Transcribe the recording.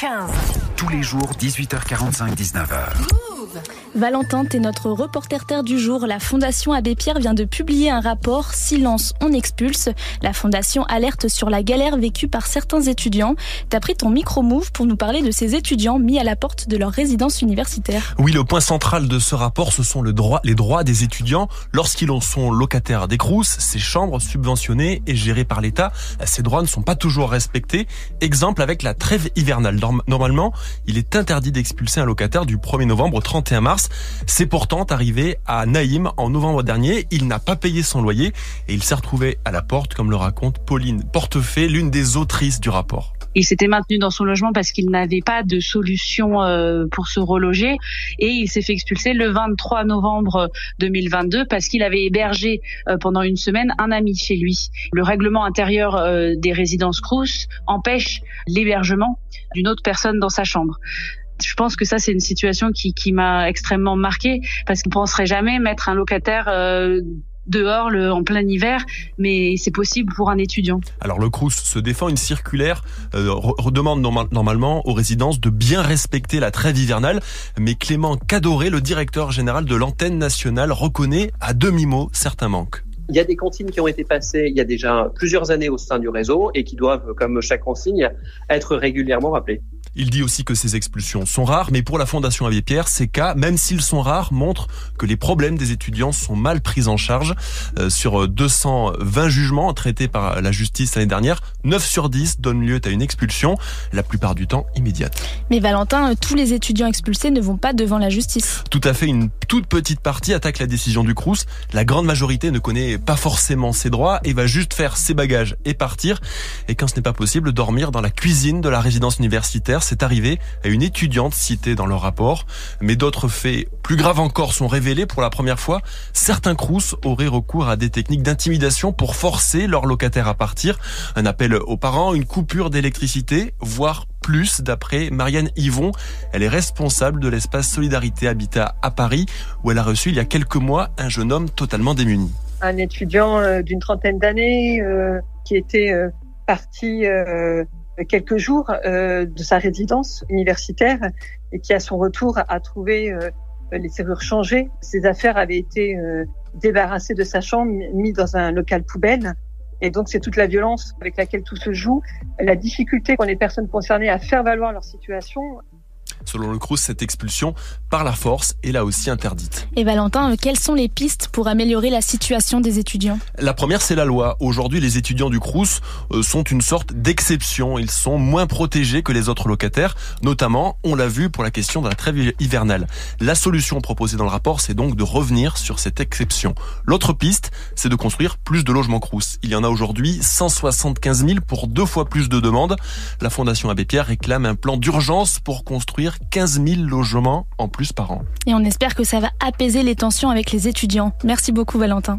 15. Tous les jours, 18h45, 19h. Valentin, t'es notre reporter terre du jour. La Fondation Abbé Pierre vient de publier un rapport Silence, on expulse. La Fondation alerte sur la galère vécue par certains étudiants. T'as pris ton micro-move pour nous parler de ces étudiants mis à la porte de leur résidence universitaire. Oui, le point central de ce rapport, ce sont les droits des étudiants lorsqu'ils sont locataires des CRUS, ces chambres subventionnées et gérées par l'État. Ces droits ne sont pas toujours respectés. Exemple avec la trêve hivernale. Normalement, il est interdit d'expulser un locataire du 1er novembre au 31 mars. C'est pourtant arrivé à Naïm en novembre dernier. Il n'a pas payé son loyer et il s'est retrouvé à la porte, comme le raconte Pauline Portefait, l'une des autrices du rapport. Il s'était maintenu dans son logement parce qu'il n'avait pas de solution euh, pour se reloger et il s'est fait expulser le 23 novembre 2022 parce qu'il avait hébergé euh, pendant une semaine un ami chez lui. Le règlement intérieur euh, des résidences Crous empêche l'hébergement d'une autre personne dans sa chambre je pense que ça c'est une situation qui, qui m'a extrêmement marqué parce qu'on penserait jamais mettre un locataire dehors le, en plein hiver, mais c'est possible pour un étudiant. Alors le Crous se défend une circulaire euh, redemande normalement aux résidences de bien respecter la trêve hivernale, mais Clément Cadoré, le directeur général de l'antenne nationale, reconnaît à demi-mot certains manques. Il y a des consignes qui ont été passées il y a déjà plusieurs années au sein du réseau et qui doivent, comme chaque consigne, être régulièrement rappelées. Il dit aussi que ces expulsions sont rares, mais pour la Fondation Abbé Pierre, ces cas, même s'ils sont rares, montrent que les problèmes des étudiants sont mal pris en charge. Euh, sur 220 jugements traités par la justice l'année dernière, 9 sur 10 donnent lieu à une expulsion, la plupart du temps immédiate. Mais Valentin, tous les étudiants expulsés ne vont pas devant la justice. Tout à fait, une toute petite partie attaque la décision du Crous. La grande majorité ne connaît pas forcément ses droits et va juste faire ses bagages et partir. Et quand ce n'est pas possible, dormir dans la cuisine de la résidence universitaire c'est arrivé à une étudiante citée dans le rapport. Mais d'autres faits plus graves encore sont révélés pour la première fois. Certains crous auraient recours à des techniques d'intimidation pour forcer leurs locataires à partir. Un appel aux parents, une coupure d'électricité, voire plus d'après Marianne Yvon. Elle est responsable de l'espace Solidarité Habitat à Paris où elle a reçu il y a quelques mois un jeune homme totalement démuni. Un étudiant euh, d'une trentaine d'années euh, qui était euh, parti quelques jours euh, de sa résidence universitaire et qui, à son retour, a trouvé euh, les serrures changées. Ses affaires avaient été euh, débarrassées de sa chambre, mises dans un local poubelle. Et donc, c'est toute la violence avec laquelle tout se joue, la difficulté qu'ont les personnes concernées à faire valoir leur situation Selon le Crous, cette expulsion par la force est là aussi interdite. Et Valentin, euh, quelles sont les pistes pour améliorer la situation des étudiants? La première, c'est la loi. Aujourd'hui, les étudiants du Crous euh, sont une sorte d'exception. Ils sont moins protégés que les autres locataires, notamment, on l'a vu, pour la question de la trêve hivernale. La solution proposée dans le rapport, c'est donc de revenir sur cette exception. L'autre piste, c'est de construire plus de logements Crous. Il y en a aujourd'hui 175 000 pour deux fois plus de demandes. La Fondation Abbé Pierre réclame un plan d'urgence pour construire 15 000 logements en plus par an. Et on espère que ça va apaiser les tensions avec les étudiants. Merci beaucoup Valentin.